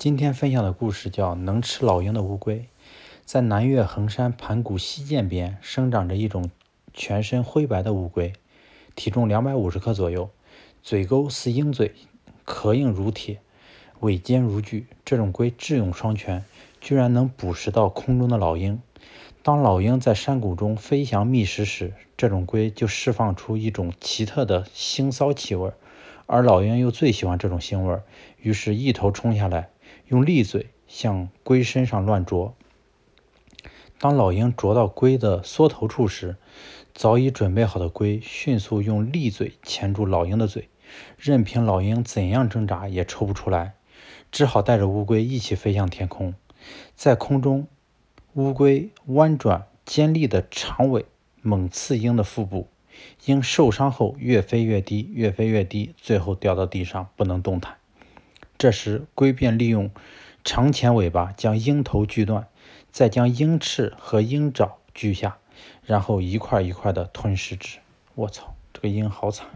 今天分享的故事叫《能吃老鹰的乌龟》。在南岳衡山盘古西涧边，生长着一种全身灰白的乌龟，体重两百五十克左右，嘴沟似鹰嘴，壳硬如铁，尾尖如锯。这种龟智勇双全，居然能捕食到空中的老鹰。当老鹰在山谷中飞翔觅食时，这种龟就释放出一种奇特的腥臊气味，而老鹰又最喜欢这种腥味，于是一头冲下来。用利嘴向龟身上乱啄。当老鹰啄到龟的缩头处时，早已准备好的龟迅速用利嘴钳住老鹰的嘴，任凭老鹰怎样挣扎也抽不出来，只好带着乌龟一起飞向天空。在空中，乌龟弯转尖利的长尾猛刺鹰的腹部，鹰受伤后越飞越低，越飞越低，最后掉到地上不能动弹。这时，龟便利用长前尾巴将鹰头锯断，再将鹰翅和鹰爪锯下，然后一块一块的吞食之。我操，这个鹰好惨！